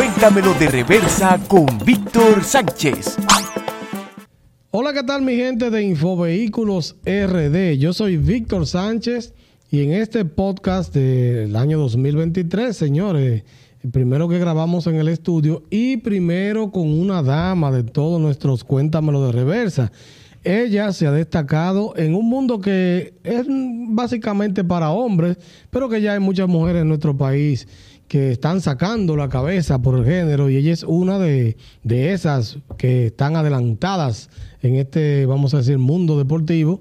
Cuéntamelo de reversa con Víctor Sánchez. Hola, ¿qué tal mi gente de Infovehículos RD? Yo soy Víctor Sánchez y en este podcast del año 2023, señores, el primero que grabamos en el estudio y primero con una dama de todos nuestros Cuéntamelo de reversa. Ella se ha destacado en un mundo que es básicamente para hombres, pero que ya hay muchas mujeres en nuestro país que están sacando la cabeza por el género y ella es una de, de esas que están adelantadas en este, vamos a decir, mundo deportivo.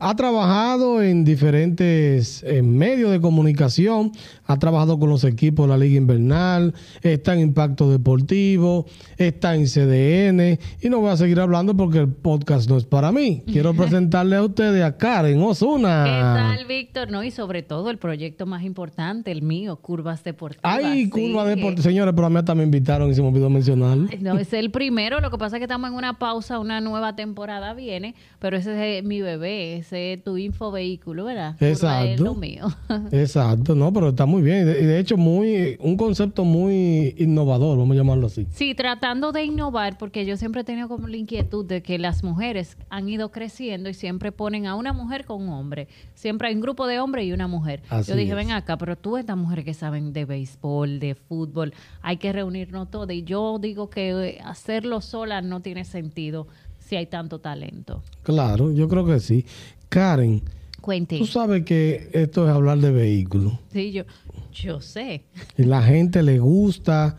Ha trabajado en diferentes medios de comunicación, ha trabajado con los equipos de la Liga Invernal, está en Impacto Deportivo, está en CDN y no voy a seguir hablando porque el podcast no es para mí. Quiero presentarle a ustedes a Karen Osuna. ¿Qué tal, Víctor? No, y sobre todo el proyecto más importante, el mío, Curvas Deportivas. Ay, Curvas Deportivas. Señores, pero a mí también me invitaron y se me olvidó mencionar. No, es el primero, lo que pasa es que estamos en una pausa, una nueva temporada viene, pero ese es mi bebé, tu info vehículo, ¿verdad? Exacto. lo mío. Exacto, no, pero está muy bien. Y de, hecho, muy un concepto muy innovador, vamos a llamarlo así. Sí, tratando de innovar, porque yo siempre he tenido como la inquietud de que las mujeres han ido creciendo y siempre ponen a una mujer con un hombre. Siempre hay un grupo de hombres y una mujer. yo dije, ven acá, pero tú estas mujeres que saben de béisbol, de fútbol, hay que reunirnos todas. Y yo digo que hacerlo sola no tiene sentido si hay tanto talento. Claro, yo creo que sí. Karen, Cuente. tú sabes que esto es hablar de vehículos. Sí, yo, yo sé. La gente le gusta.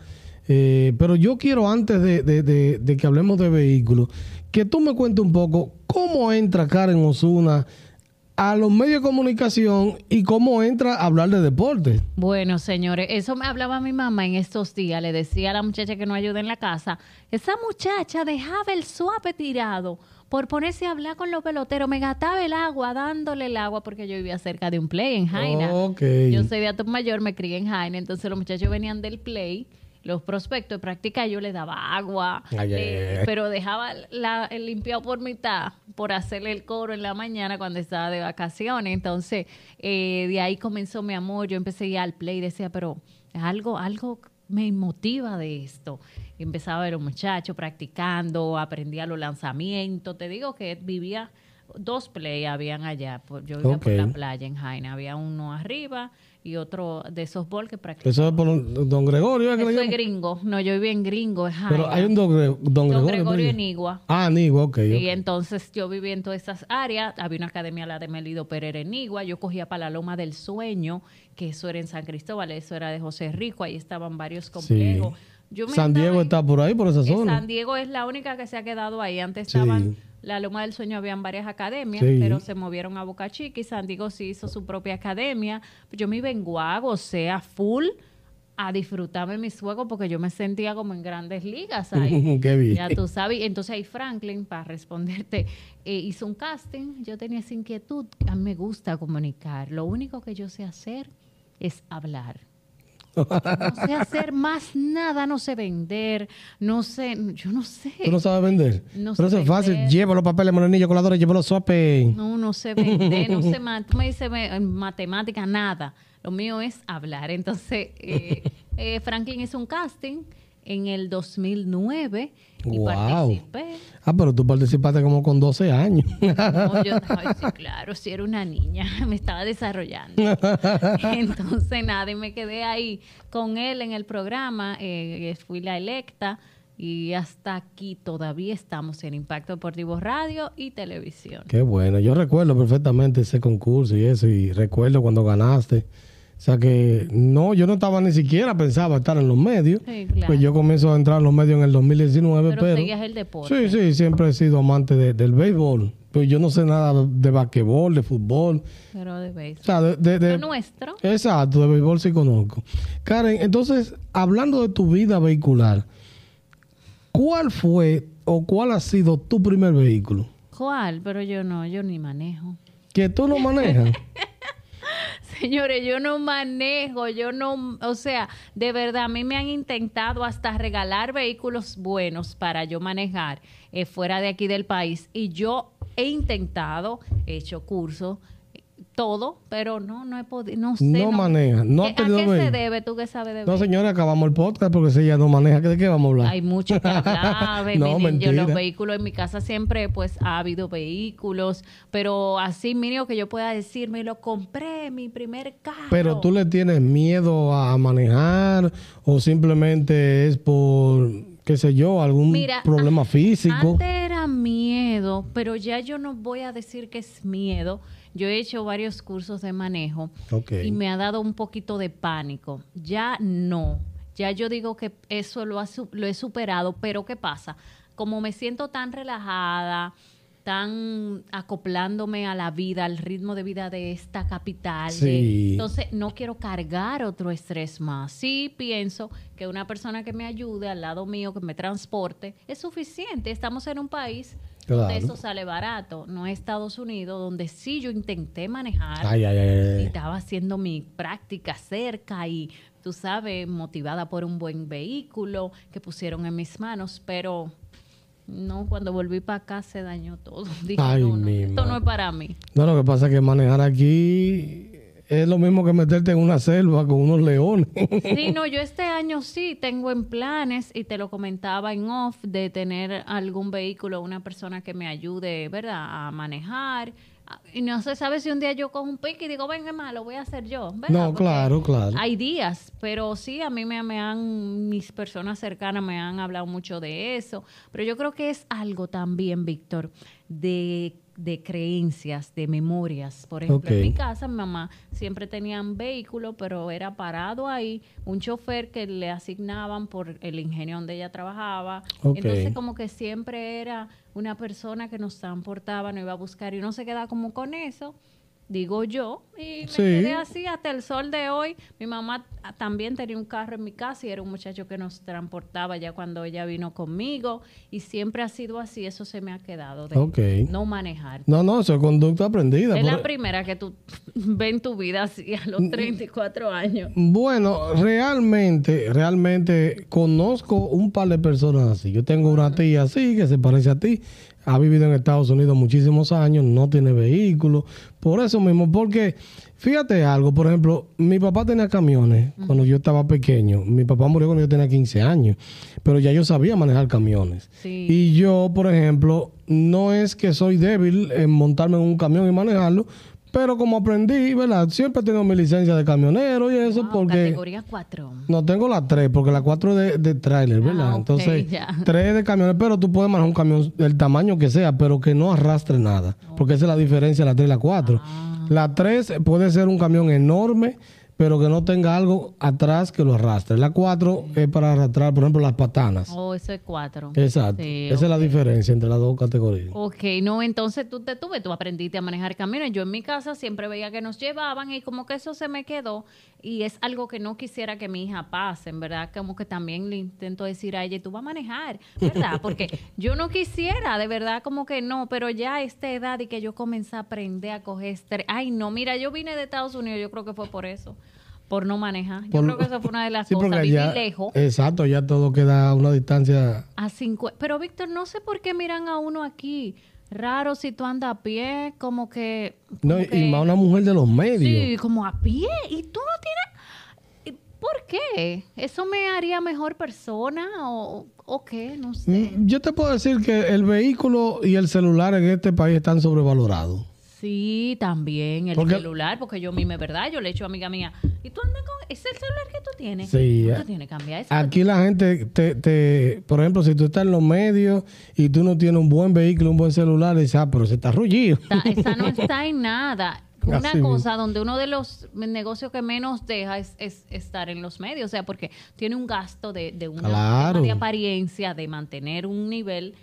Eh, pero yo quiero, antes de, que hablemos de vehículos, que tú me cuentes un poco cómo entra Karen Osuna a los medios de comunicación y cómo entra a hablar de deporte. Bueno, señores, eso me hablaba mi mamá en estos días. Le decía a la muchacha que no ayuda en la casa, esa muchacha dejaba el suave tirado por ponerse a hablar con los peloteros. Me gastaba el agua dándole el agua porque yo vivía cerca de un play en Jaina. Yo soy de Atom Mayor, me crié en Jaina, entonces los muchachos venían del play los prospectos de práctica yo les daba agua, eh, pero dejaba la, el limpiado por mitad por hacerle el coro en la mañana cuando estaba de vacaciones. Entonces, eh, de ahí comenzó mi amor. Yo empecé a ir al play y decía, pero algo, algo me motiva de esto. empezaba a ver a un muchacho practicando, aprendía los lanzamientos. Te digo que vivía, dos play habían allá. Yo vivía por la playa en Jaina. Había uno arriba y otro de esos bol que practicaba. Eso es por Don Gregorio. Eso es gringo. No, yo viví en gringo. Es Pero hay un Don, Gregorio. Don Gregorio en Igua. Ah, en Igua, ok. Y entonces yo viví en todas esas áreas. Había una academia, la de Melido Pereira en Igua. Yo cogía para la Loma del Sueño, que eso era en San Cristóbal, eso era de José Rico. Ahí estaban varios complejos. San Diego está por ahí, por esa zona. San Diego es la única que se ha quedado ahí. Antes estaban la Loma del Sueño habían varias academias, pero se movieron a Boca Chica y San Diego sí hizo su propia academia. Yo me vengo a sea full a disfrutarme mis juegos porque yo me sentía como en grandes ligas ahí. Qué bien. Ya tú sabes. Entonces ahí Franklin, para responderte, eh, hizo un casting. Yo tenía esa inquietud. A mí me gusta comunicar. Lo único que yo sé hacer es hablar. No sé hacer más nada, no sé vender, no sé, yo no sé. ¿Tú no sabes vender? No Pero eso es fácil, llevo los papeles, morenillos, coladores, llevo los suapes. No, no sé vender, no sé, tú me dices matemática, nada. Lo mío es hablar. Entonces, eh, eh, Franklin hizo un casting en el 2009 y participé. Ah, pero tú participaste como con 12 años. No, yo, sí, claro, sí era una niña, me estaba desarrollando. Entonces, nada, y me quedé ahí con él en el programa, eh, fui la electa y hasta aquí todavía estamos en Impacto Deportivo Radio y Televisión. Qué bueno, yo recuerdo perfectamente ese concurso y eso, y recuerdo cuando ganaste. O sea que no, yo no estaba ni siquiera pensaba estar en los medios. Pues yo comienzo a entrar en los medios en el 2019. Pero, pero el deporte. Sí, sí, siempre he sido amante del béisbol. Pues yo no sé nada de basquetbol, de fútbol. Pero de béisbol. O sea, de, de, nuestro. Exacto, de béisbol sí conozco. Karen, entonces, hablando de tu vida vehicular, ¿cuál fue o cuál ha sido tu primer vehículo? ¿Cuál? Pero yo no, yo ni manejo. ¿Que tú no manejas? Señores, yo no manejo, yo no, o sea, de verdad, a mí me han intentado hasta regalar vehículos buenos para yo manejar eh, fuera de aquí del país y yo he intentado, he hecho cursos, todo, pero no, no he podido, no sé. No maneja, no ha ¿Qué- ¿A qué se vehículo. debe? ¿Tú qué sabes de No, señora, acabamos el podcast porque si ella no maneja, ¿de qué vamos a hablar? Hay mucho que hablar. baby. No, Yo, los vehículos en mi casa siempre, pues, ha habido vehículos, pero así, mínimo que yo pueda decir, me lo compré, mi primer carro. Pero tú le tienes miedo a manejar o simplemente es por, qué sé yo, algún Mira, problema a- físico. Antes era miedo, pero ya yo no voy a decir que es miedo. Yo he hecho varios cursos de manejo y me ha dado un poquito de pánico. Ya no. Ya yo digo que eso lo, ha lo he superado, pero ¿qué pasa? Como me siento tan relajada, tan acoplándome a la vida, al ritmo de vida de esta capital, Sí. entonces no quiero cargar otro estrés más. Sí pienso que una persona que me ayude al lado mío, que me transporte, es suficiente. Estamos en un país Claro. eso sale barato, no es Estados Unidos, donde sí yo intenté manejar Ay, ay, ay, y estaba haciendo mi práctica cerca y tú sabes, motivada por un buen vehículo que pusieron en mis manos, pero no, cuando volví para acá se dañó todo. Dije, Ay, no, no, esto no es para mí. No, lo que pasa es que manejar aquí es lo mismo que meterte en una selva con unos leones. Sí, no, yo este año sí tengo en planes y te lo comentaba en off de tener algún vehículo, una persona que me ayude, ¿verdad? A manejar. Ah, Y no se sabe si un día yo cojo un pique y digo, venga, más, lo voy a hacer yo. ¿verdad? No, Porque claro, claro. Hay días, pero sí, a mí me, me han, mis personas cercanas me han hablado mucho de eso. Pero yo creo que es algo también, Víctor, de, de creencias, de memorias. Por ejemplo, en mi casa, mi mamá siempre tenía un vehículo, pero era parado ahí, un chofer que le asignaban por el ingenio donde ella trabajaba. Entonces, como que siempre era una persona que nos transportaba, nos iba a buscar y uno se queda como con eso. Digo yo, y me Sí. quedé así hasta el sol de hoy. Mi mamá también tenía un carro en mi casa y era un muchacho que nos transportaba ya cuando ella vino conmigo. Y siempre ha sido así, eso se me ha quedado de no manejar. No, no, eso es conducta aprendida. Es Por- la primera que tú ves en tu vida así a los 34 años. Bueno, realmente, realmente conozco un par de personas así. Yo tengo una tía así que se parece a ti. Ha vivido en Estados Unidos muchísimos años, no tiene vehículo. Por eso mismo, porque fíjate algo, por ejemplo, mi papá tenía camiones cuando yo estaba pequeño. Mi papá murió cuando yo tenía 15 años, pero ya yo sabía manejar camiones. Sí. Y yo, por ejemplo, no es que soy débil en montarme en un camión y manejarlo, pero como aprendí, ¿verdad? Siempre he tenido mi licencia de camionero y eso Wow, porque... Categoría 4. No tengo la 3, porque la 4 es de, de tráiler, ¿verdad? Ah, ok, Entonces, ya. 3 de camiones, pero tú puedes manejar un camión del tamaño que sea, pero que no arrastre nada. Porque esa es la diferencia de la 3 y la 4. Ah. La 3 puede ser un camión enorme, pero que no tenga algo atrás que lo arrastre. La 4 es para arrastrar, por ejemplo, las patanas. Oh, eso es 4. Exacto. Sí, Esa es la diferencia entre las dos categorías. Ok, no, entonces tú te tuve, tú aprendiste a manejar camiones. Yo en mi casa siempre veía que nos llevaban y como que eso se me quedó y es algo que no quisiera que mi hija pase, en verdad, como que también le intento decir a ella, tú vas a manejar, ¿verdad? Porque yo no quisiera, de verdad, como que no, pero ya a esta edad y que yo comencé a aprender a coger. Ay, no, mira, yo vine de Estados Unidos, yo creo que fue por eso, por no manejar. Yo Por- creo que eso fue una de las Sí, cosas, viví ya, lejos. exacto, ya todo queda a una distancia. A cincu- Pero Víctor, no sé por qué miran a uno aquí. Raro si tú andas a pie, como que... No, y que- más una mujer de los medios. Sí, como a pie. Y tú no tienes... ¿Y ¿Por qué? ¿Eso me haría mejor persona o, o qué? No sé. Mm, Yo te puedo decir que el vehículo y el celular en este país están sobrevalorados. Sí, también el Porque- celular, porque yo misma, ¿verdad? Yo le he hecho a amiga mía, ¿y tú andas con ese celular que tú tienes? Sí, ¿Tú tienes que cambiar eso? Aquí la gente, te, te, por ejemplo, si tú estás en los medios y tú no tienes un buen vehículo, un buen celular, dices, ah, pero se está rullido. Está- esa no está en nada. Una Así cosa donde uno de los negocios que menos deja es, es estar en los medios, o sea, porque tiene un gasto de, de una Claro. de apariencia, de mantener un nivel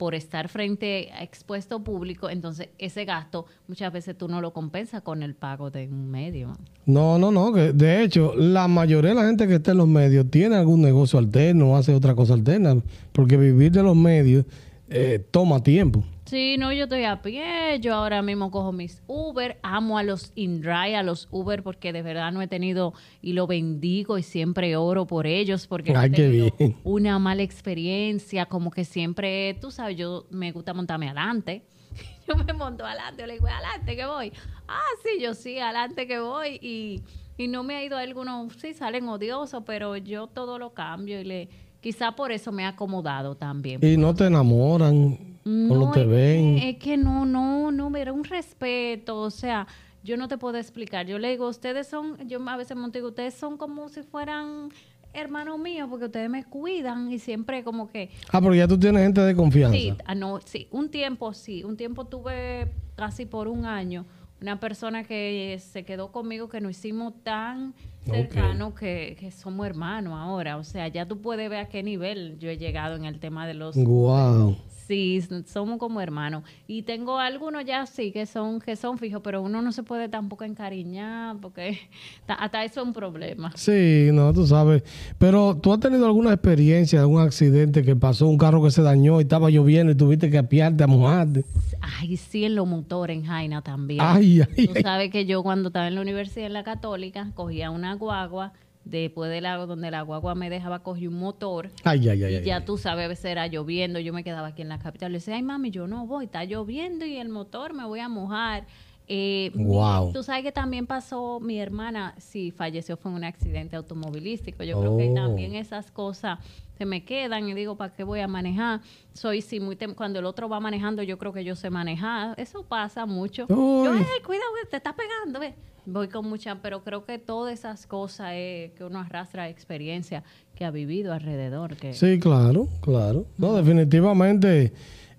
por estar frente a expuesto público, entonces ese gasto muchas veces tú no lo compensas con el pago de un medio. No, no, no. De hecho, la mayoría de la gente que está en los medios tiene algún negocio alterno, hace otra cosa alterna, porque vivir de los medios eh, toma tiempo. Sí, no, yo estoy a pie, yo ahora mismo cojo mis Uber, amo a los InDrive, a los Uber, porque de verdad no he tenido y lo bendigo y siempre oro por ellos, porque Ay, he qué tenido bien. una mala experiencia, como que siempre, tú sabes, yo me gusta montarme adelante. Yo me monto adelante, yo le digo, adelante que voy. Ah, sí, yo sí, adelante que voy. Y, y no me ha ido algunos, sí, salen odiosos, pero yo todo lo cambio y le, quizá por eso me he acomodado también. Y no te enamoran cuando te es ven. Que, es que no, no, no, era un respeto, o sea, yo no te puedo explicar. Yo le digo, ustedes son, yo a veces me digo, ustedes son como si fueran hermanos míos, porque ustedes me cuidan y siempre como que... Ah, porque ya tú tienes gente de confianza. Sí, ah, no, sí, un tiempo sí, un tiempo tuve casi por un año una persona que se quedó conmigo que nos hicimos tan cercanos que, que somos hermanos ahora. O sea, ya tú puedes ver a qué nivel yo he llegado en el tema de los Guau. Sí, somos como hermanos. Y tengo algunos ya sí que son que son fijos, pero uno no se puede tampoco encariñar porque ta- hasta eso es un problema. Sí, no, tú sabes. Pero tú has tenido alguna experiencia de un accidente que pasó, un carro que se dañó y estaba lloviendo y tuviste que apiarte a mojarte. Ay, sí, en los motores en Jaina también. Ay, ay, Tú ay. sabes que yo cuando estaba en la universidad en la católica cogía una guagua, después del lago donde la guagua me dejaba cogí un motor Ay, ay, ay. y ay, ya tú sabes, a veces era lloviendo, yo me quedaba aquí en la capital. Le decía, ay mami, yo no voy, está lloviendo y el motor me voy a mojar. Eh, mi- Wow. Tú sabes que también pasó, mi hermana, sí, falleció, fue en un accidente automovilístico. Yo creo que Oh. también esas cosas se me quedan y digo, ¿para qué voy a manejar? Soy, sí, muy tem- cuando el otro va manejando, yo creo que yo sé manejar. Eso pasa mucho. Yo, Uy. "Ey, cuidado, te está pegando, ve. Voy con mucha, pero creo que todas esas cosas es que uno arrastra experiencia que ha vivido alrededor. Que, Sí, claro, claro. No, definitivamente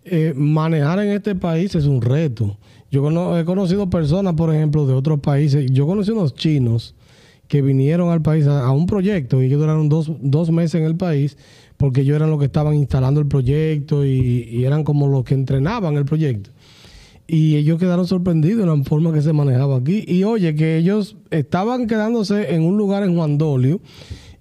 eh, manejar en este país es un reto. Yo he conocido personas, por ejemplo, de otros países. Yo conocí unos chinos que vinieron al país a, un proyecto y ellos duraron dos, dos meses en el país porque ellos eran los que estaban instalando el proyecto y, eran como los que entrenaban el proyecto. Y ellos quedaron sorprendidos de la forma que se manejaba aquí. Y oye, que ellos estaban quedándose en un lugar en Juan Dolio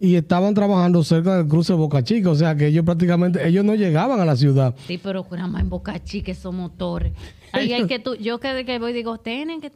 y estaban trabajando cerca del cruce de Boca Chica. O sea, que ellos prácticamente, ellos no llegaban a la ciudad. Sí, pero más en Boca Chica esos motores. Ahí hay que tú, yo que, que voy digo, tienen que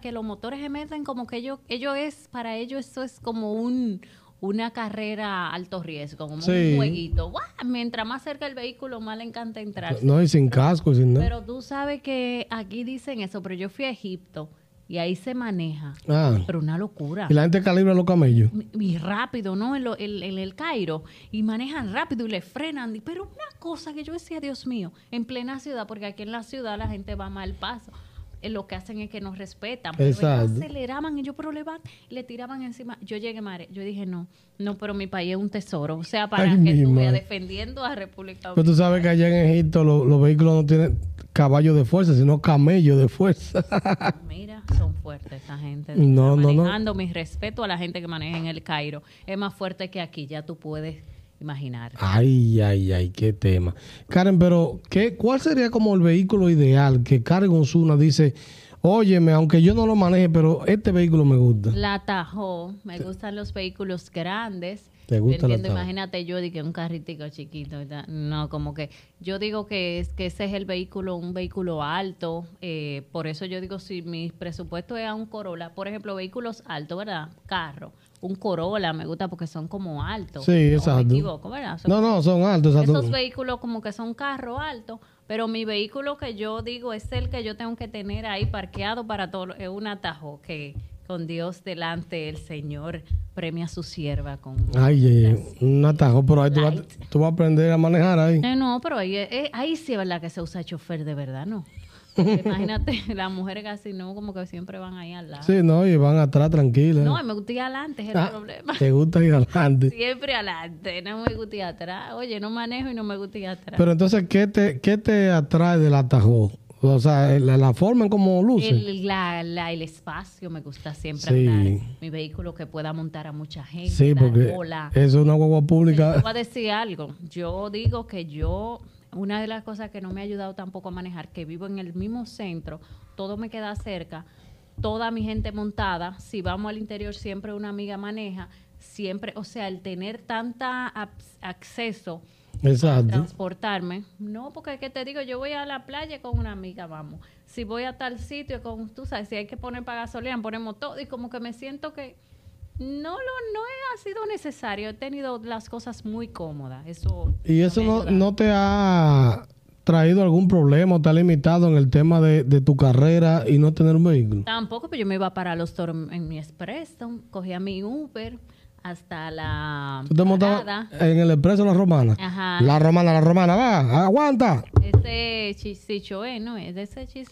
que los motores se meten como que ellos, ellos es, para ellos eso es como un una carrera alto riesgo, como Sí. un jueguito. Mientras más cerca el vehículo, más le encanta entrar. No, y sin casco, y sin nada. Pero tú sabes que aquí dicen eso, pero yo fui a Egipto y ahí se maneja. Ah, Pero una locura. y la gente calibra los camellos. Y rápido, ¿no? En, lo- en- en el Cairo. Y manejan rápido y le frenan. Pero una cosa que yo decía, Dios mío, en plena ciudad, porque aquí en la ciudad la gente va mal paso. Eh, Lo que hacen es que nos respetan. Pero ellos Exacto. aceleraban y yo, pero le, tiraban encima. Yo llegué, Mare. Yo dije, no, no, pero mi país es un tesoro. O sea, para Ay, que tú veas defendiendo a República Pero tú sabes que allá en Egipto lo- los vehículos no tienen caballos de fuerza, sino camellos de fuerza. Mira, son fuertes esta gente. No, no, no. Manejando mi respeto a la gente que maneja en el Cairo. Es más fuerte que aquí, ya tú puedes imaginar. Ay, ay, ay, qué tema. Karen, pero ¿qué, ¿cuál sería como el vehículo ideal que Karen Osuna dice, óyeme, aunque yo no lo maneje, pero este vehículo me gusta? La Tahoe, me gustan los vehículos grandes. ¿Te gusta la imagínate yo que un carritico chiquito, ¿verdad? no, como que yo digo que es que ese es el vehículo, un vehículo alto, eh, por eso yo digo si mi presupuesto es a un Corolla, por ejemplo, vehículos altos, ¿verdad? Carro, un Corolla me gusta porque son como altos. Sí, ¿o me exacto. equivoco, ¿verdad? Son No, no, son altos. exacto. esos vehículos como que son carro alto, pero mi vehículo que yo digo es el que yo tengo que tener ahí parqueado para todo, es un atajo que con Dios delante el Señor premia a su sierva con... Ay, un atajo, pero ahí tú vas, tú vas a aprender a manejar ahí. Eh, no, pero ahí, eh, ahí sí es verdad que se usa chofer de verdad, ¿no? Imagínate, las mujeres casi no, como que siempre van ahí al lado. Sí, no, y van atrás tranquilas. No, me gusta ir adelante, es el Ah, problema. Te gusta ir adelante. Siempre adelante, no me gusta ir atrás. Oye, no manejo y no me gusta ir atrás. Pero entonces, ¿qué te, qué te atrae del atajo? O sea, la, la forma en cómo luce. El, la- la- el espacio me gusta siempre Sí. andar. Mi vehículo que pueda montar a mucha gente. sí, porque es una guagua Te pública. voy a decir algo. Yo digo que yo, una de las cosas que no me ha ayudado tampoco a manejar, que vivo en el mismo centro, todo me queda cerca, toda mi gente montada, si vamos al interior siempre una amiga maneja, siempre, o sea, el tener tanta acceso a transportarme. No, porque es que te digo, yo voy a la playa con una amiga, vamos. Si voy a tal sitio con, tú sabes, si hay que poner para gasolina, ponemos todo y como que me siento que no lo no ha sido necesario. He tenido las cosas muy cómodas. Eso Y eso no, no te ha traído algún problema o te ha limitado en el tema de, de tu carrera y no tener un vehículo? Tampoco, pero yo me iba para los toros en mi expreso, cogía mi Uber hasta la ¿Tú te montabas en el expreso La Romana? Ajá. La Romana, la Romana, va, aguanta. Ese Chisichoe, ¿no? Es de ese chis,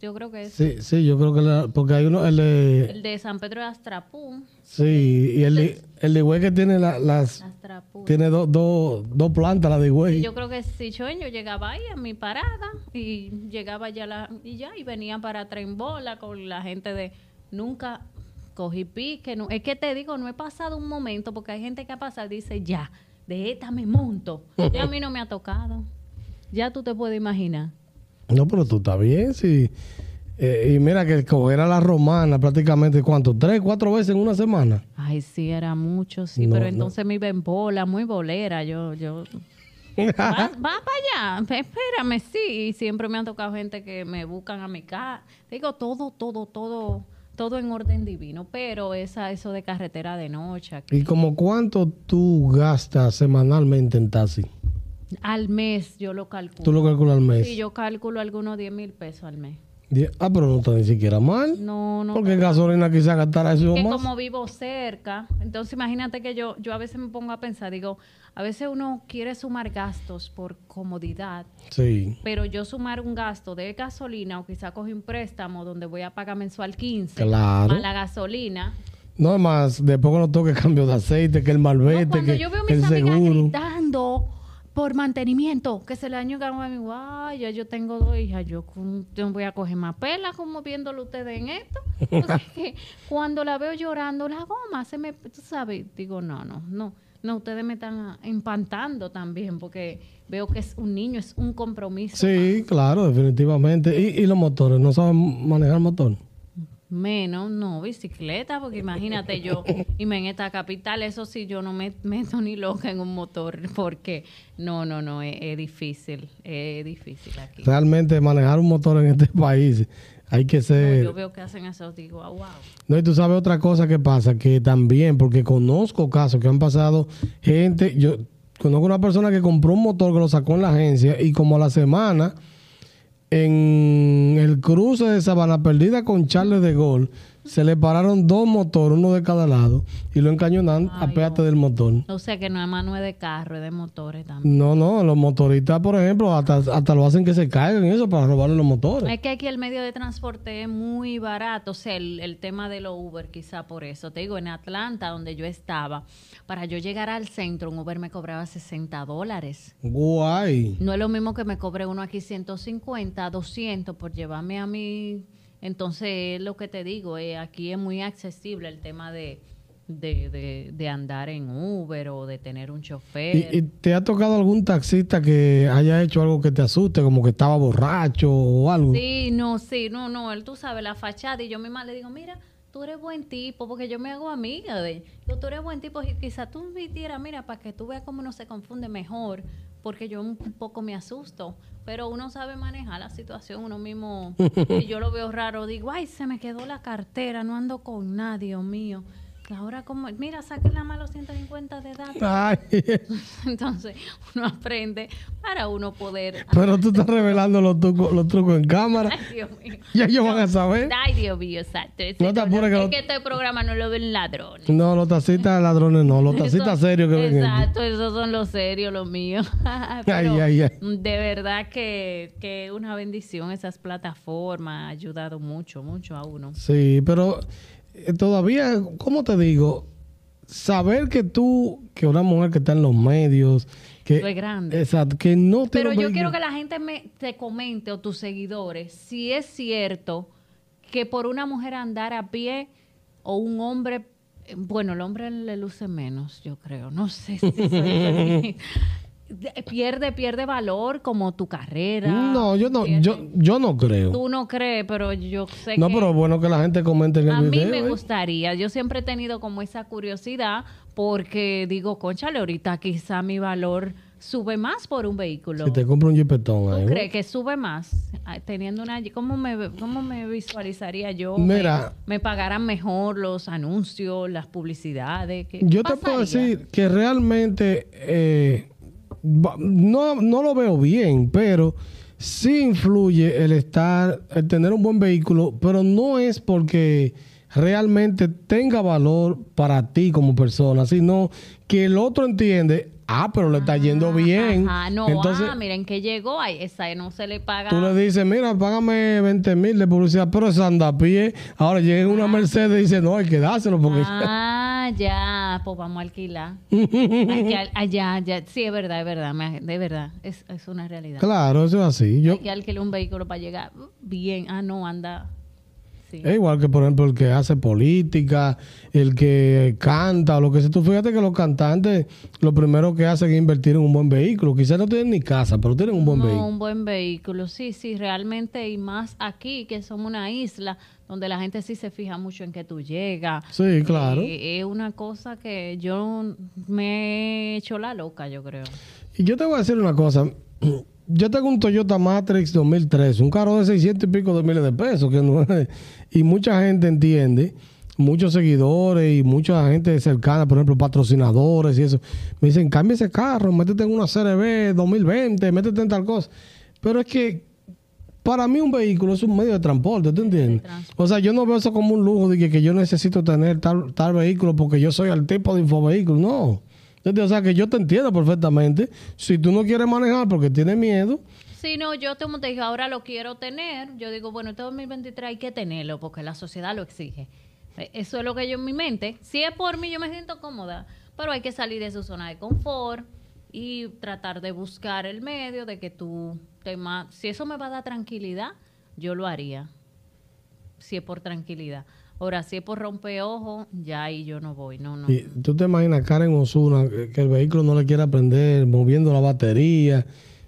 yo creo que es Sí, sí, yo creo que la- porque hay uno, el de, el de San Pedro de Astrapú. sí, y el de, el de Higüey que tiene la- las, Astrapú. tiene dos dos dos plantas, la de Higüey. Yo creo que Sichoen, yo llegaba ahí a mi parada y llegaba ya la, y ya, y venía para Tren Bola con la gente de nunca cogí pique. No, es que te digo, no he pasado un momento, porque hay gente que ha pasado y dice, ya, de esta me monto. Y a mí no me ha tocado. Ya tú te puedes imaginar. No, pero tú estás bien, sí. Eh, y mira que coger a la romana prácticamente, ¿cuánto? ¿Tres, cuatro veces en una semana? Ay, sí, era mucho, sí, No, pero no. entonces me iba en bola, muy bolera. Yo, yo, va, va para allá, espérame, sí. Y siempre me han tocado gente que me buscan a mi casa. Digo, todo, todo, todo, todo en orden divino. Pero esa, eso de carretera de noche, aquí, ¿Y como cuánto tú gastas semanalmente en taxi? Al mes yo lo calculo. Tú lo calculas al mes. Sí, yo calculo algunos 10 mil pesos al mes. Ah, pero no está ni siquiera mal. No, no. Porque gasolina quizás gastará eso que más. como vivo cerca, entonces imagínate que yo, yo a veces me pongo a pensar, digo, a veces uno quiere sumar gastos por comodidad, Sí, pero yo sumar un gasto de gasolina o quizá coge un préstamo donde voy a pagar mensual 15 Claro. a la gasolina. no más, después cuando toque cambio de aceite, que el No, malvete, cuando que, yo veo mis el amigas seguro. gritando por mantenimiento, que se le dañó a mi guay, ya yo tengo dos hijas, yo yo voy a coger más pela como viéndolo ustedes en esto. Que cuando la veo llorando, la goma se me, tú sabes, digo, no, no, no, no, ustedes me están empantando también, porque veo que es un niño, es un compromiso. Sí, claro, definitivamente. ¿Y, y los motores? ¿No saben manejar motor? Menos, no, bicicleta, porque imagínate yo, y me en esta capital, eso sí, yo no me meto ni loca en un motor, porque no, no, no, es, es difícil, es difícil aquí. Realmente manejar un motor en este país hay que No, ser... yo veo que hacen eso, digo, ah, wow. No, y tú sabes otra cosa que pasa, que también, porque conozco casos que han pasado gente, yo conozco una persona que compró un motor que lo sacó en la agencia y como a la semana, en el cruce de Sabana Perdida con Charles de Gaulle, se le pararon dos motores, uno de cada lado, y lo encañonan a Ay, péate del motor. O sea que no es de carro, es de motores también. No, no, los motoristas, por ejemplo, hasta, hasta lo hacen que se caigan y eso para robarle los motores. Es que aquí el medio de transporte es muy barato, o sea, el, el tema de los Uber, quizá por eso. Te digo, en Atlanta, donde yo estaba, para yo llegar al centro, un Uber me cobraba 60 dólares. Guay. No es lo mismo que me cobre uno aquí 150, 200 por llevarme a mí. Entonces, es lo que te digo, eh, aquí es muy accesible el tema de, de, de- de andar en Uber o de tener un chofer. ¿Y, y te ha tocado algún taxista que haya hecho algo que te asuste, como que estaba borracho o algo? Sí, no, sí, no, no, él tú sabes, la fachada y yo misma le digo, mira, tú eres buen tipo, porque yo me hago amiga de, digo, tú eres buen tipo y quizá tú vistieras, mira, para que tú veas cómo uno se confunde mejor, porque yo un poco me asusto, pero uno sabe manejar la situación, uno mismo, y yo lo veo raro, digo, ay, se me quedó la cartera, no ando con nadie, Dios mío. Ahora como, mira, saquen la mano los 150 de. Ay, Entonces, uno aprende para uno poder... pero tú estás revelando los trucos, los trucos en cámara. Ay, Dios mío. Ya ellos van a saber. Ay, Dios mío, exacto. Ese No te apures que es lo- que este programa no lo ven ladrones. No, los taxistas ladrones no, los taxistas Eso- serios que ven. Exacto, esos son los serios, los míos. Pero Ay, ay, ay. De verdad que, que una bendición esas plataformas ha ayudado mucho, mucho a uno. Sí, pero todavía, ¿cómo te digo? Saber que tú, que una mujer que está en los medios, que, es grande. exacto, que no Pero tiene yo quiero que la gente me te comente o tus seguidores si es cierto que por una mujer andar a pie o un hombre, eh, bueno, el hombre le luce menos, yo creo, no sé si soy pierde pierde valor como tu carrera. No, yo no, pierde- yo, yo no creo. Tú no crees, pero yo sé No, que pero bueno que la gente comente en el a mí video. me ¿eh? gustaría. Yo siempre he tenido como esa curiosidad porque digo, conchale, ahorita quizá mi valor sube más por un vehículo. Si te compra un jipetón ahí. ¿Tú ¿no? crees que sube más ah, teniendo una... ¿Cómo me, cómo me visualizaría yo? Mira. Me, me pagaran mejor los anuncios, las publicidades. ¿qué Yo te puedo decir que realmente eh, no, no lo veo bien, pero sí influye el estar, el tener un buen vehículo, pero no es porque realmente tenga valor para ti como persona, sino que el otro entiende, ah, pero le está yendo bien. Ajá, no, Entonces, ah, miren que llegó, ay, esa no se le paga. Tú le dices, mira, págame 20 mil de publicidad, pero es anda a pie. Ahora llega una Mercedes y dice, no, hay que dárselo porque... Ah, ya, pues vamos a alquilar. Hay que al- allá, ya, sí, es verdad, es verdad, de verdad, es, es una realidad. Claro, eso es así. Yo, Hay que alquilar un vehículo para llegar bien. Ah, no, anda. Sí. es igual que, por ejemplo, el que hace política, el que canta o lo que sea. Tú fíjate que los cantantes lo primero que hacen es invertir en un buen vehículo. Quizás no tienen ni casa, pero tienen un buen no, vehículo. un buen vehículo, sí, sí, realmente, y más aquí, que somos una isla donde la gente sí se fija mucho en que tú llegas. Sí, claro. Eh, es una cosa que yo me he hecho la loca, yo creo. Y yo te voy a decir una cosa. Yo tengo un Toyota Matrix 2003, un carro de 600 y pico de miles de pesos, que no es- y mucha gente entiende, muchos seguidores y mucha gente cercana, por ejemplo, patrocinadores y eso, me dicen, cambia ese carro, métete en una CRB 2020, métete en tal cosa. Pero es que para mí un vehículo es un medio de transporte, ¿tú entiendes? O sea, yo no veo eso como un lujo de que, que yo necesito tener tal, tal vehículo porque yo soy el tipo de infovehículo, no. O sea, que yo te entiendo perfectamente. Si tú no quieres manejar porque tienes miedo, Sí, no, yo te dije, ahora lo quiero tener. Yo digo, bueno, este 2023 hay que tenerlo porque la sociedad lo exige. Eh, Eso es lo que yo en mi mente. Si es por mí, yo me siento cómoda, pero hay que salir de su zona de confort y tratar de buscar el medio de que tú te Si eso me va a dar tranquilidad, yo lo haría. Si es por tranquilidad. Ahora, si es por romper ojos, ya ahí yo no voy. No, no. y tú te imaginas Karen Osuna, que, el vehículo no le quiere aprender, moviendo la batería,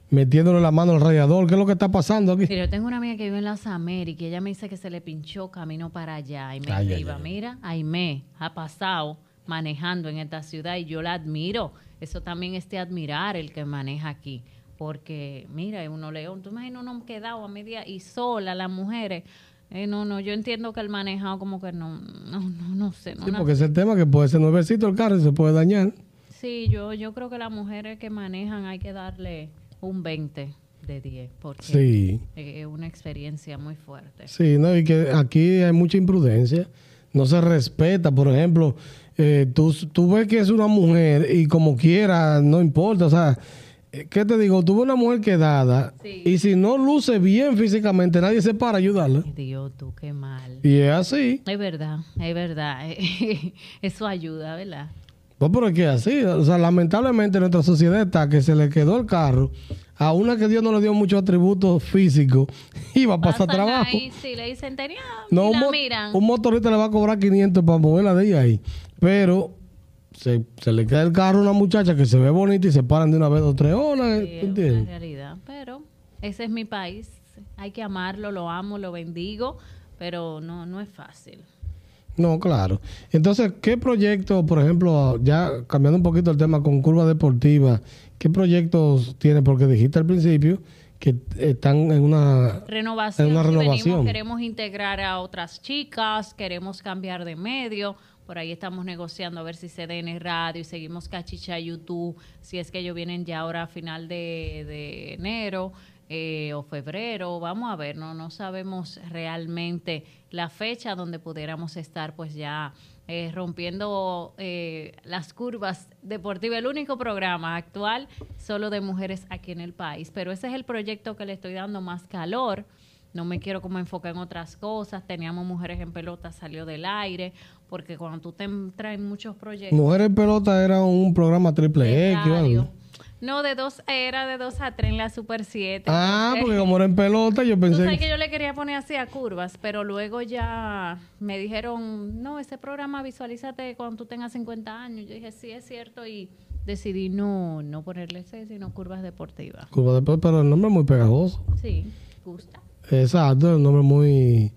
metiéndole la mano al radiador. ¿Qué es lo que está pasando aquí? Mira, yo tengo una amiga que vive en las Américas y ella me dice que se le pinchó camino para allá y me Ay, ay, iba, ay. mira, Aime ha pasado manejando en esta ciudad y yo la admiro. Eso también es de admirar el que maneja aquí. Porque, mira, uno león. Tú imaginas uno quedado a media y sola, las mujeres. Eh, no, no, yo entiendo que el manejado como que no, no, no, no sé. No Sí, porque es el tema que puede ser nuevecito el carro y se puede dañar. Sí, yo, yo creo que las mujeres que manejan hay que darle un 20 de 10 porque Sí. es una experiencia muy fuerte. Sí, no, y que aquí hay mucha imprudencia. No se respeta, por ejemplo, eh, tú, tú ves que es una mujer y como quiera, no importa. O sea, ¿qué te digo? Tú ves una mujer quedada Sí. y si no luce bien físicamente, nadie se para ayudarla. Ay, Dios, tú, qué mal. Y es así. Es verdad, es verdad. Eso ayuda, ¿verdad? Pues, pero es que así. O sea, lamentablemente nuestra sociedad está que se le quedó el carro a una que Dios no le dio muchos atributos físicos y va a pasar Pasan trabajo. ahí, sí, le dicen, tenía, No, un, la mo- miran. un motorista le va a cobrar 500 para moverla de ahí. Pero se, se le queda el carro a una muchacha que se ve bonita y se paran de una vez dos o tres horas. Sí, realidad. Pero ese es mi país. Hay que amarlo, lo amo, lo bendigo, pero no, no es fácil. No, claro. Entonces, ¿qué proyectos, por ejemplo, ya cambiando un poquito el tema con curva deportiva, qué proyectos tiene? Porque dijiste al principio que están en una... Renovación. Es una venimos, renovación. queremos integrar a otras chicas, queremos cambiar de medio. Por ahí estamos negociando a ver si en radio y seguimos cachicha YouTube, si es que ellos vienen ya ahora a final de, de enero eh, o febrero. Vamos a ver, no, no sabemos realmente la fecha donde pudiéramos estar pues ya eh, rompiendo eh, las curvas deportivas. El único programa actual solo de mujeres aquí en el país. Pero ese es el proyecto que le estoy dando más calor. No me quiero como enfocar en otras cosas. Teníamos mujeres en pelota, salió del aire, porque cuando tú te entras en muchos proyectos... Mujeres en pelota era un programa triple X. o algo. no, de dos, era de dos a tres en la Super 7. Ah, porque como era en pelota, yo Tú pensé... sabes que yo le quería poner así a curvas, pero luego ya me dijeron, no, ese programa visualízate cuando tú tengas 50 años. Yo dije, sí, es cierto, y decidí no, no ponerle ese, sino curvas deportivas. Curva deportiva, pero el nombre es muy pegajoso. Sí, gusta. Exacto, el nombre muy,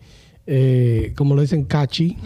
eh, como le dicen, catchy.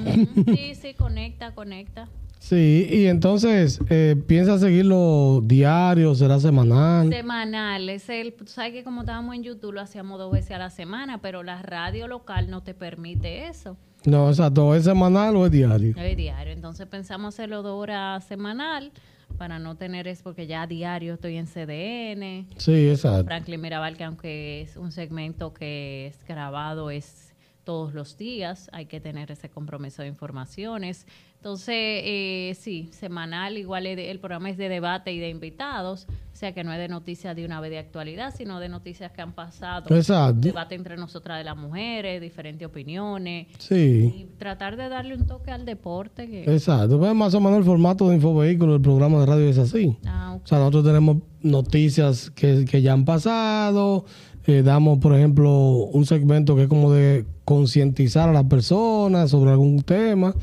Sí, sí, conecta, conecta. Sí, y entonces, eh, ¿piensa seguirlo diario? ¿Será semanal? Semanal, es el, tú sabes que como estábamos en YouTube lo hacíamos dos veces a la semana, pero la radio local no te permite eso. No, exacto, ¿es semanal o es diario? Es diario, entonces pensamos hacerlo dos horas semanal, para no tener es porque ya a diario estoy en CDN. Sí, exacto. Franklin Mirabal, que aunque es un segmento que es grabado, es todos los días, hay que tener ese compromiso de informaciones. Entonces, eh, sí, semanal, igual el programa es de debate y de invitados, o sea que no es de noticias de una vez de actualidad, sino de noticias que han pasado. Exacto. Debate entre nosotras de las mujeres, diferentes opiniones. Sí. Y tratar de darle un toque al deporte. Que, Exacto. Pues más o menos el formato de Infovehículo, el programa de radio es así. Ah. O sea, nosotros tenemos noticias que, que ya han pasado. eh, damos, por ejemplo, un segmento que es como de concientizar a las personas sobre algún tema,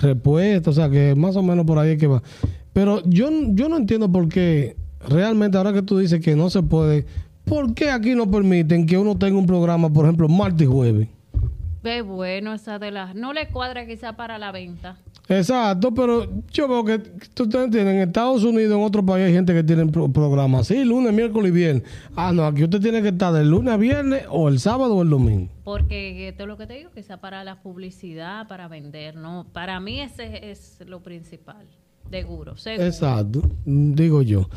respuesta, o sea, que más o menos por ahí es que va. Pero yo, yo no entiendo por qué, realmente, ahora que tú dices que no se puede, ¿por qué aquí no permiten que uno tenga un programa, por ejemplo, martes y jueves? Ve bueno, esa de las... No le cuadra quizá para la venta. Exacto, pero yo veo que tú te entiendes, en Estados Unidos, en otros países hay gente que tiene pro- programas así, lunes, miércoles y viernes. Ah, no, aquí usted tiene que estar del lunes a viernes o el sábado o el domingo. Porque esto es lo que te digo, quizá para la publicidad, para vender, ¿no? Para mí ese es lo principal, seguro, seguro. Exacto, digo yo.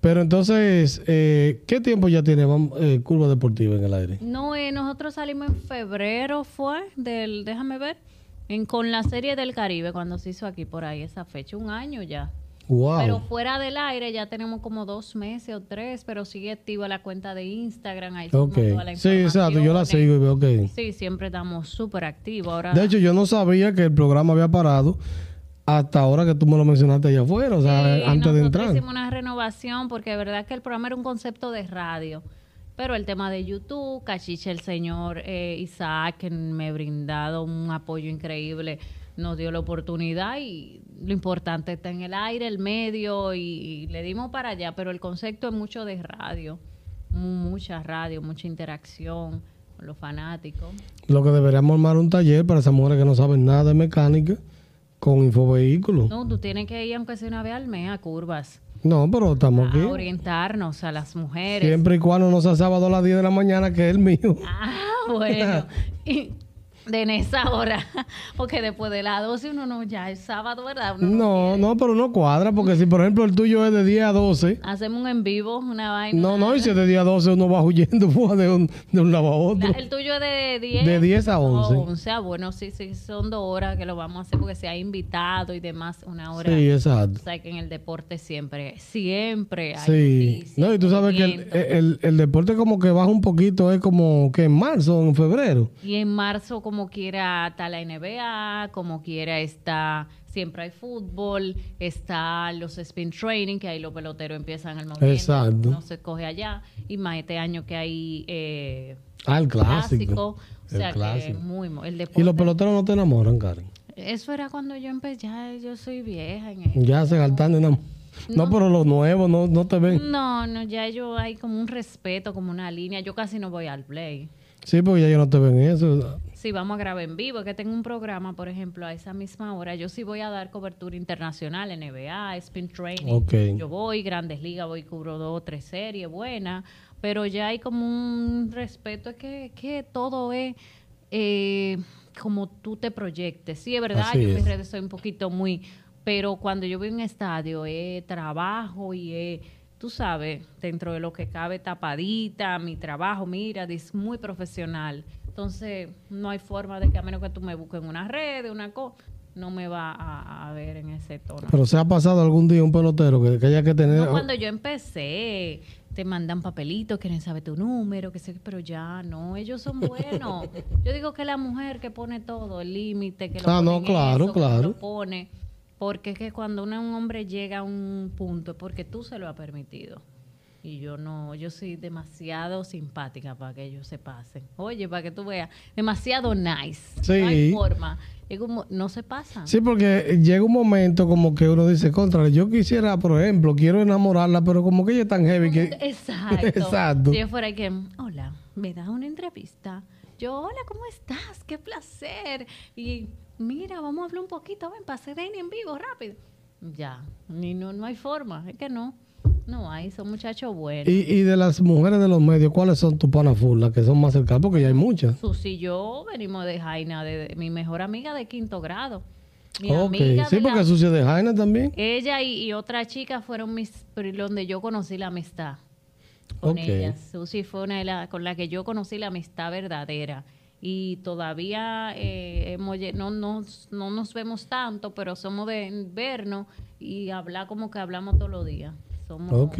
Pero entonces, eh, ¿qué tiempo ya tiene eh, Curva Deportiva en el aire? No, eh, nosotros salimos en febrero, fue, del, déjame ver, en, con la serie del Caribe, cuando se hizo aquí por ahí esa fecha, un año ya. Wow. Pero fuera del aire ya tenemos como dos meses o tres, pero sigue activa la cuenta de Instagram, ahí subimos ok. todas las Sí, exacto, yo la sigo y veo que... Sí, siempre estamos súper activos. Ahora, De hecho, yo no sabía que el programa había parado hasta ahora que tú me lo mencionaste allá afuera, o sea, Sí, antes de entrar. hicimos una renovación porque de verdad que el programa era un concepto de radio. Pero el tema de YouTube, Cachiche, el señor eh, Isaac, que me ha brindado un apoyo increíble, nos dio la oportunidad y lo importante está en el aire, el medio y, y le dimos para allá. Pero el concepto es mucho de radio, mu- mucha radio, mucha interacción con los fanáticos. Lo que deberíamos armar un taller para esas mujeres que no saben nada de mecánica con infovehículos. No, tú tienes que ir, aunque sea una vez al mes, a curvas, No, pero estamos aquí. a orientarnos a las mujeres. Siempre y cuando no sea sábado a las 10 de la mañana, que es el mío. Ah, bueno. De en esa hora. Porque después de las 12 uno no, ya es sábado, ¿verdad? Uno No, no, pero no cuadra, porque si por ejemplo el tuyo es de 10 a 12, Hacemos un en vivo, una vaina. no, no, y si es de 10 a 12 uno va huyendo de un, de un lado a otro. La- El tuyo es de 10. De 10 a 11. Oh, 11. Ah, bueno, sí, sí, son dos horas que lo vamos a hacer porque se ha invitado y demás, una hora. Sí, exacto. O sea, que en el deporte siempre, siempre hay Sí, noticias, no, y tú sabes que el, movimiento. el- el deporte como que baja un poquito, es como que en marzo o en febrero. Y en marzo, como quiera, está la NBA, como quiera está, siempre hay fútbol, está los spin training, que ahí los peloteros empiezan el movimiento, Exacto. no se coge allá, y más este año que hay eh, Ah, el clásico, clásico. o sea el que clásico. muy, el Y deporte, los peloteros no te enamoran, Karen. eso era cuando yo empecé, ya yo soy vieja en eso. Ya se saltan de enam- No, pero los nuevos no, no te ven. No, no, ya yo hay como un respeto, como una línea, yo casi no voy al play. Sí, porque ya ellos no te ven eso. Si vamos a grabar en vivo, que tengo un programa, por ejemplo, a esa misma hora, yo sí voy a dar cobertura internacional, NBA, Spin Training. Yo voy, Grandes Ligas, voy, cubro dos, tres series buenas, pero ya hay como un respeto, es que, que todo es eh, como tú te proyectes. Sí, es verdad, Así yo en mis es. redes soy un poquito muy, pero cuando yo voy a un estadio, es trabajo y es, tú sabes, dentro de lo que cabe tapadita, mi trabajo, mira, es muy profesional. Entonces, no hay forma de que a menos que tú me busques en una red, una cosa, no me va a, a ver en ese tono. Pero se ha pasado algún día un pelotero que, que haya que tener. No, cuando yo empecé, te mandan papelitos, quieren saber tu número, que sé, pero ya no, ellos son buenos. Yo digo que la mujer que pone todo, el límite, que lo Ah, no, claro, eso, que claro. lo pone, porque es que cuando un hombre llega a un punto es porque tú se lo has permitido. Y yo no, yo soy demasiado simpática para que ellos se pasen. Oye, para que tú veas, demasiado nice. Sí. No hay forma. Como, no se pasan. Sí, porque llega un momento como que uno dice, contra, yo quisiera, por ejemplo, quiero enamorarla, pero como que ella es tan heavy que... Exacto. Exacto. Si yo fuera que, hola, me das una entrevista. Yo, hola, ¿cómo estás? Qué placer. Y mira, vamos a hablar un poquito, ven, pase ven en vivo, rápido. Ya, ni no, no hay forma, es que no. No hay, son muchachos buenos. Y, y de las mujeres de los medios, ¿cuáles son tus panas full, las que son más cercanas? Porque ya hay muchas. Susi y yo venimos de Jaina, de, de mi mejor amiga de quinto grado. Mi amiga sí, porque la- sucio de Jaina también. ella y, y otra chica fueron mis donde yo conocí la amistad con Ok. ellas. Susi fue una de las con la que yo conocí la amistad verdadera. Y todavía eh, hemos no, nos- no nos vemos tanto, pero somos de vernos y hablar como que hablamos todos los días. Somos, Ok,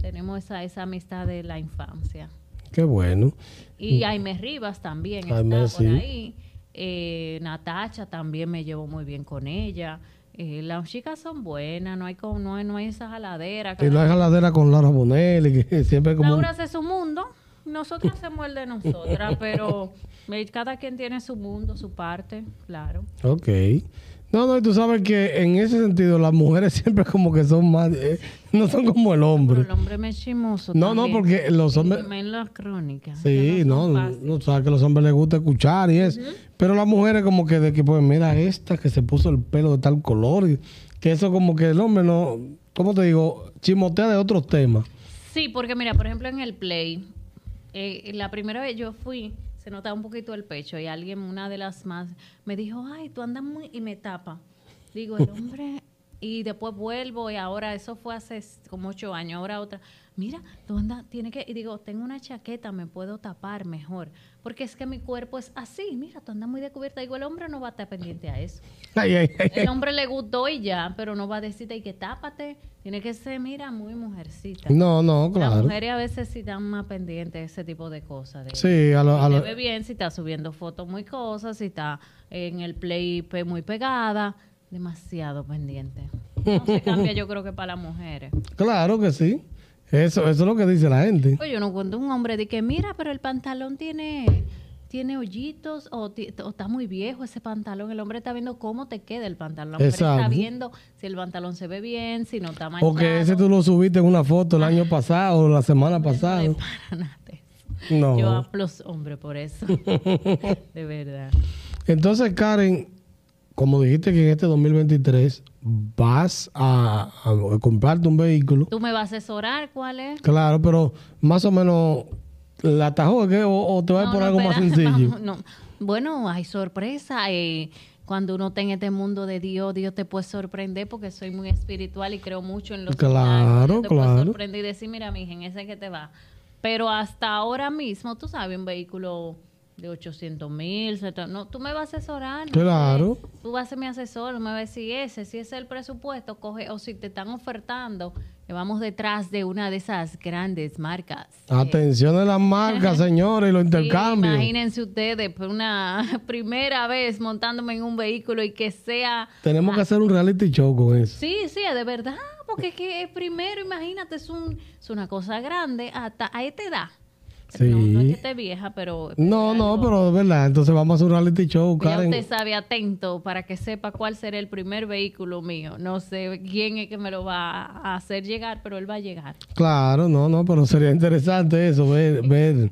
Tenemos esa, esa amistad de la infancia. qué bueno. Y Jaime Rivas también Mm. Jaime, está por sí. ahí. Eh, Natacha también me llevo muy bien con ella. Eh, las chicas son buenas, no hay como, no hay, no hay esa jaladera. Y no hay jaladera con Laura Bonelli, que siempre como... Laura hace su mundo, nosotros hacemos el de nosotras, pero eh, cada quien tiene su mundo, su parte, claro. Ok. No, no, y tú sabes que en ese sentido las mujeres siempre como que son más... eh, no son como el Pero hombre. el hombre me es chimoso. No, no, porque los hombres... En las crónicas. Sí, no, no, no, sabes que a los hombres les gusta escuchar y eso. Pero las mujeres como que de que, pues mira esta que se puso el pelo de tal color. y que eso como que el hombre no... ¿Cómo te digo? Chimotea de otros temas. Sí, porque mira, por ejemplo, en el play, eh, la primera vez yo fui, se notaba un poquito el pecho y alguien, una de las más, me dijo, ay, tú andas muy... y me tapa. Digo, el hombre... Y después vuelvo y ahora, eso fue hace como ocho años, ahora otra, mira, tú andas, tiene que, y digo, tengo una chaqueta, me puedo tapar mejor, porque es que mi cuerpo es así, mira, tú andas muy descubierta, digo, el hombre no va a estar pendiente a eso. Ay, ay, ay. El hombre le gustó y ya, pero no va a decirte que tápate, tiene que ser, mira, muy mujercita. No, no, Las claro. mujeres a veces sí están más pendientes de ese tipo de cosas. De, Sí, a lo- a lo- ve bien, si está subiendo fotos muy cosas, si está en el play muy pegada, demasiado pendiente. No se cambia yo creo que para las mujeres. claro que sí. Eso, eso es lo que dice la gente. Oye, yo no cuento un hombre de que mira, pero el pantalón tiene tiene hoyitos o, está muy viejo ese pantalón. El hombre está viendo cómo te queda el pantalón. Mujer está viendo si el pantalón se ve bien, si no está manchado. O que ese tú lo subiste en una foto el año pasado o la semana pasada. No. No. Yo amo los hombres por eso. de verdad. Entonces, Karen, como dijiste que en este 2023 vas a, a comprarte un vehículo, ¿Tú me vas a asesorar cuál es? claro, pero más o menos la atajó ¿qué? o, o te vas No, no, algo más sencillo. vamos, no. Bueno, hay sorpresa. eh, cuando uno está en este mundo de Dios, Dios te puede sorprender porque soy muy espiritual y creo mucho en los Claro. Te puede claro. sorprender y decir, mira, mija, en ese que te va. Pero hasta ahora mismo, tú sabes, un vehículo de 800 mil, no, tú me vas a asesorar. no Claro. Tú vas a ser mi asesor, me vas a decir ese, si ese es el presupuesto, coge, o si te están ofertando, que vamos detrás de una de esas grandes marcas. Atención a las marcas, señores, y los Sí, intercambios. imagínense ustedes, por una primera vez montándome en un vehículo y que sea... Tenemos que hacer un reality show con eso. Sí, sí, de verdad, porque es que es primero, imagínate, es, un, es una cosa grande hasta a esta edad. Sí. No, no es que esté vieja, pero... No, no, pero de verdad, entonces vamos a hacer un reality show, Ya Karen. usted sabe, atento, para que sepa cuál será el primer vehículo mío. No sé quién es que me lo va a hacer llegar, pero él va a llegar. Claro, no, no, pero sería interesante eso, ver, ver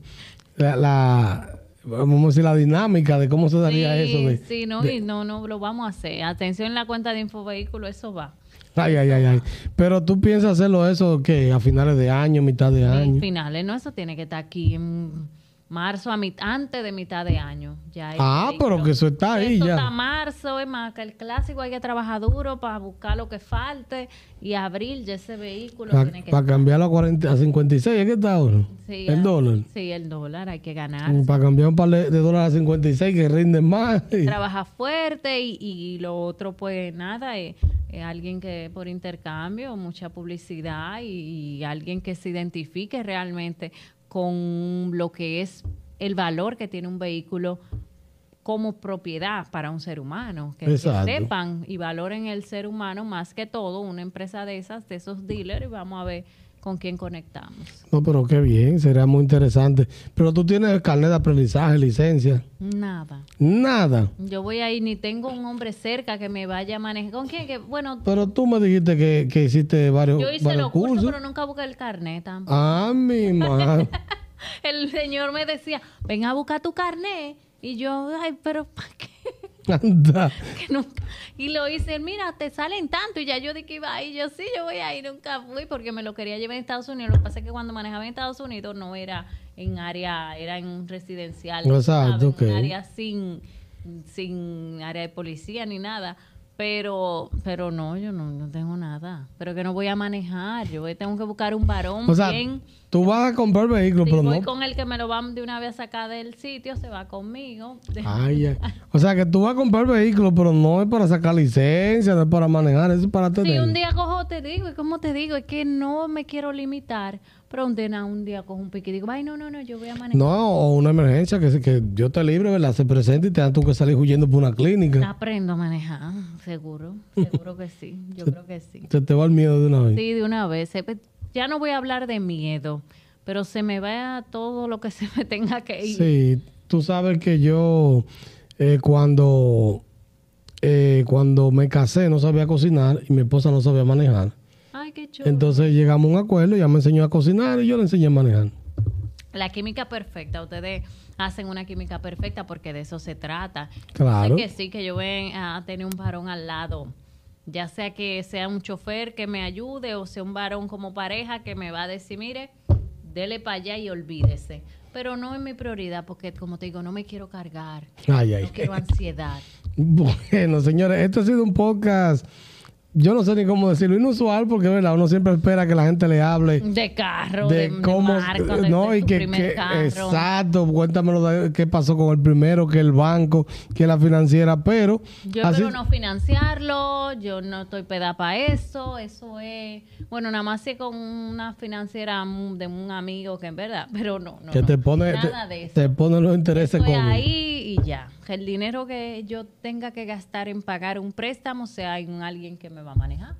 la, la- vamos a decir, la dinámica de cómo se daría sí, eso. De, sí, no, y no, no lo vamos a hacer. Atención en la cuenta de Infovehículo, eso va. Ay, ay, ay, ay. Pero tú piensas hacerlo eso, ¿qué? A finales de año, mitad de año. Finales, no, eso tiene que estar aquí en marzo, a mit- antes de mitad de año. Ya Ah, pero que eso está ahí Eso ya. está marzo, es más, que el clásico hay que trabajar duro para buscar lo que falte y abril ya ese vehículo Para tiene que cambiarlo a, 40, a 56, ¿es que está ahora? Sí, el dólar. Sí, el dólar, hay que ganar. Para cambiar un par de, de dólares a 56 que rinden más. y- Trabaja fuerte y, y lo otro, pues nada, es, es alguien que por intercambio, mucha publicidad y, y alguien que se identifique realmente con lo que es el valor que tiene un vehículo como propiedad para un ser humano, que, sepan y valoren el ser humano más que todo, una empresa de esas, de esos dealers, y vamos a ver con quién conectamos. No, pero qué bien, sería muy interesante. Pero tú tienes carnet de aprendizaje, licencia. Nada. Nada. Yo voy ahí, ni tengo un hombre cerca que me vaya a manejar. ¿Con quién? Que, bueno, Pero tú me dijiste que, que hiciste varios, yo hice varios los cursos, cursos. pero nunca busqué el carnet tampoco. Ah, mi madre. El señor me decía, ven a buscar tu carnet. Y yo, ay, pero ¿para qué? Anda. Que nunca. Y lo hice, mira, te salen tanto. Y ya yo dije que iba ahí. Yo sí, yo voy ahí. Nunca fui porque me lo quería llevar en Estados Unidos. Lo que pasa es que cuando manejaba en Estados Unidos no era en área, era en un residencial. Exacto, ¿sabes? ok. Un área sin, sin área de policía ni nada. Pero, pero no, yo no, no tengo nada. Pero que no voy a manejar. Yo tengo que buscar un varón O sea, bien. tú vas a comprar vehículo, Si pero voy no. con el que me lo va de una vez a sacar del sitio, se va conmigo. Ay, ay. O sea, que tú vas a comprar vehículo, pero no es para sacar licencia, no es para manejar, eso es para tener. Si un día cojo, te digo, y como te digo, es que no me quiero limitar. Pero un día, un día cojo un pique y digo, ay, no, no, no, yo voy a manejar. No, o una emergencia que, que Dios te libre, ¿verdad? Se presenta y te dan tú que salir huyendo por una clínica. Aprendo a manejar, seguro, seguro que sí, yo creo que sí. Se te va el miedo de una vez. Sí, de una vez. Se- Ya no voy a hablar de miedo, pero se me va todo lo que se me tenga que ir. Sí, tú sabes que yo eh, cuando, eh, cuando me casé no sabía cocinar y mi esposa no sabía manejar. Ay, qué chulo. Entonces llegamos a un acuerdo, ella me enseñó a cocinar y yo le enseñé a manejar. La química perfecta, ustedes hacen una química perfecta porque de eso se trata. Claro. Sé que sí, que yo voy a tener un varón al lado. Ya sea que sea un chofer que me ayude o sea un varón como pareja que me va a decir, mire, dele para allá y olvídese. Pero no es mi prioridad porque, como te digo, no me quiero cargar. Ay, ay. No quiero ansiedad. Bueno, señores, esto ha sido un podcast, yo no sé ni cómo decirlo, inusual porque, ¿verdad? Uno siempre espera que la gente le hable De carro, de, de de cómo marca, de, no de y que, exacto cuéntamelo de qué pasó con el primero que el banco que la financiera pero Yo así- espero no financiarlo, yo no estoy peda para eso, eso es, bueno, nada más si con una financiera de un amigo que en verdad, pero no, no, que no, te pone nada te, de eso. te pone los intereses con ahí y ya. Que El dinero que yo tenga que gastar en pagar un préstamo sea un alguien que me va a manejar.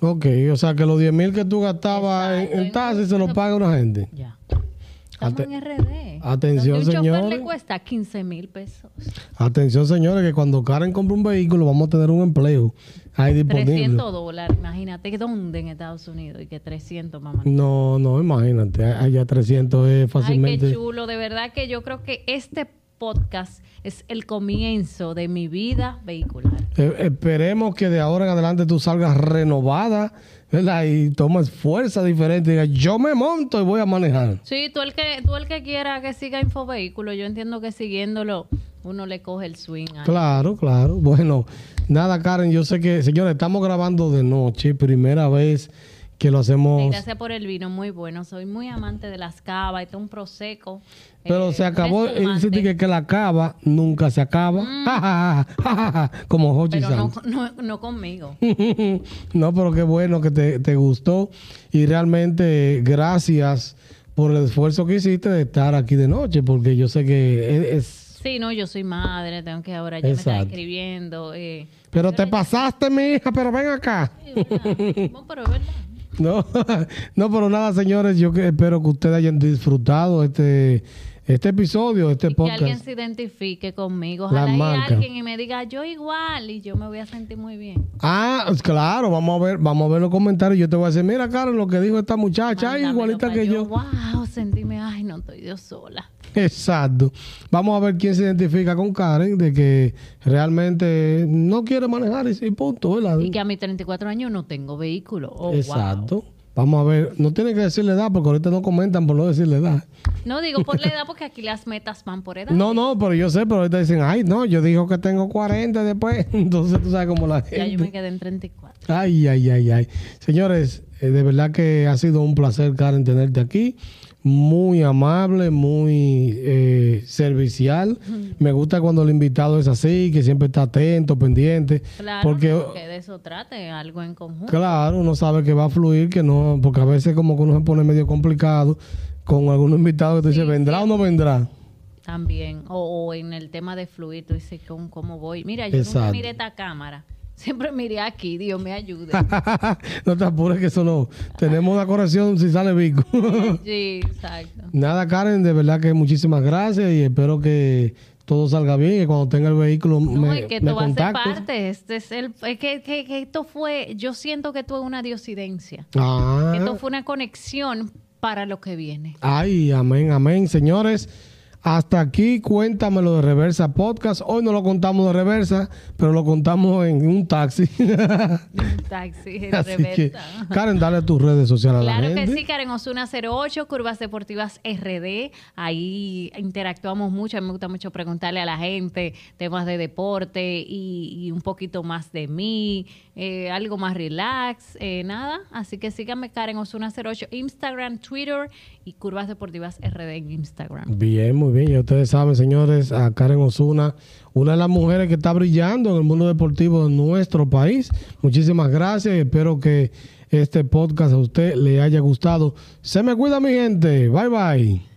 Ok, o sea que los 10 mil que tú gastabas en, Exacto, en en- taxi se los paga una gente. Ya. Estamos Ate- en RD. atención, señores. le cuesta 15 mil pesos. Atención, señores, que cuando Karen compre un vehículo vamos a tener un empleo ahí disponible. 300 dólares, imagínate dónde en Estados Unidos y que 300 mamá. No, no, imagínate, allá 300 es Ay, fácilmente. qué chulo. De verdad que yo creo que este podcast es el comienzo de mi vida vehicular. Eh, esperemos que de ahora en adelante tú salgas renovada, ¿verdad? Y tomes fuerza diferente y digas, yo me monto y voy a manejar. Sí, tú el que tú el que quiera que siga Infovehículo, yo entiendo que siguiéndolo uno le coge el swing. ahí. Claro, claro. Bueno, nada, Karen, yo sé que, señores, estamos grabando de noche, primera vez que lo hacemos. gracias por el vino, muy bueno. Soy muy amante de las cavas, este es un prosecco. Pero eh, se acabó, dice que, que la cava nunca se acaba. Como Hochi Mm. pero no, no, no conmigo. no, pero qué bueno que te, te gustó. Y realmente, gracias por el esfuerzo que hiciste de estar aquí de noche, porque yo sé que es. Sí, no, yo soy madre, tengo que ahora ya me está escribiendo. Eh, pero te pasaste, mi hija, pero ven acá. sí, ¿verdad? No, pero es verdad. No, no, pero nada, señores, yo espero que ustedes hayan disfrutado este, este episodio, este Y que alguien podcast. se identifique conmigo. Ojalá haya alguien y me diga yo igual y yo me voy a sentir muy bien. Ah, claro, vamos a ver, vamos a ver los comentarios. Yo te voy a decir, mira, Karen, lo que dijo esta muchacha, ay, igualita que yo. Wow, sentíme, ay, no estoy yo sola. Exacto. Vamos a ver quién se identifica con Karen de que realmente no quiere manejar y sí, punto, ¿verdad? Y que a mis 34 años no tengo vehículo. Oh, wow. Exacto. Vamos a ver, no tiene que decirle edad porque ahorita no comentan por no decirle edad. No digo por la edad porque aquí las metas van por edad. No, no, pero yo sé, pero ahorita dicen, ay, no, yo dijo que tengo 40 después. Entonces tú sabes cómo la Ya yo me gente. quedé en 34. Ay, ay, ay, ay. Señores, eh, de verdad que ha sido un placer, Karen, tenerte aquí. Muy amable, muy eh, servicial. Me gusta cuando el invitado es así, que siempre está atento, pendiente. Claro, porque, no, de eso trate, algo en conjunto. claro, uno sabe que va a fluir, que no, porque a veces como que uno se pone medio complicado con algún invitado que tú dices, ¿vendrá o no vendrá? También. O, o en el tema de fluir, tú dices, ¿cómo, cómo voy? Mira, yo Exacto. nunca miré esta cámara. Siempre miré aquí, Dios me ayude. no te apures que eso no. Tenemos una corrección si sale Vico. sí, exacto. Nada, Karen, de verdad que muchísimas gracias y espero que todo salga bien y cuando tenga el vehículo No, me, y que me va a ser parte. Este es el, es que, que- que esto fue, yo siento que esto es una diosidencia. Ah, esto fue una conexión para lo que viene. ay, amén, amén. Señores, Hasta aquí, cuéntamelo de Reversa Podcast. Hoy no lo contamos de Reversa, pero lo contamos en un taxi. Un taxi en Así que, reversa. Karen, dale tus redes sociales a la Claro gente. que sí, Karen Osuna 08, Curvas Deportivas RD. Ahí interactuamos mucho. A mí me gusta mucho preguntarle a la gente temas de deporte y, y un poquito más de mí, eh, algo más relax, eh, nada. Así que síganme, Karen Osuna 08, Instagram, Twitter y Curvas Deportivas RD en Instagram. Bien, muy bien. Ya ustedes saben, señores, a Karen Osuna, una de las mujeres que está brillando en el mundo deportivo de nuestro país. Muchísimas gracias y espero que este podcast a usted le haya gustado. Se me cuida, mi gente. Bye, bye.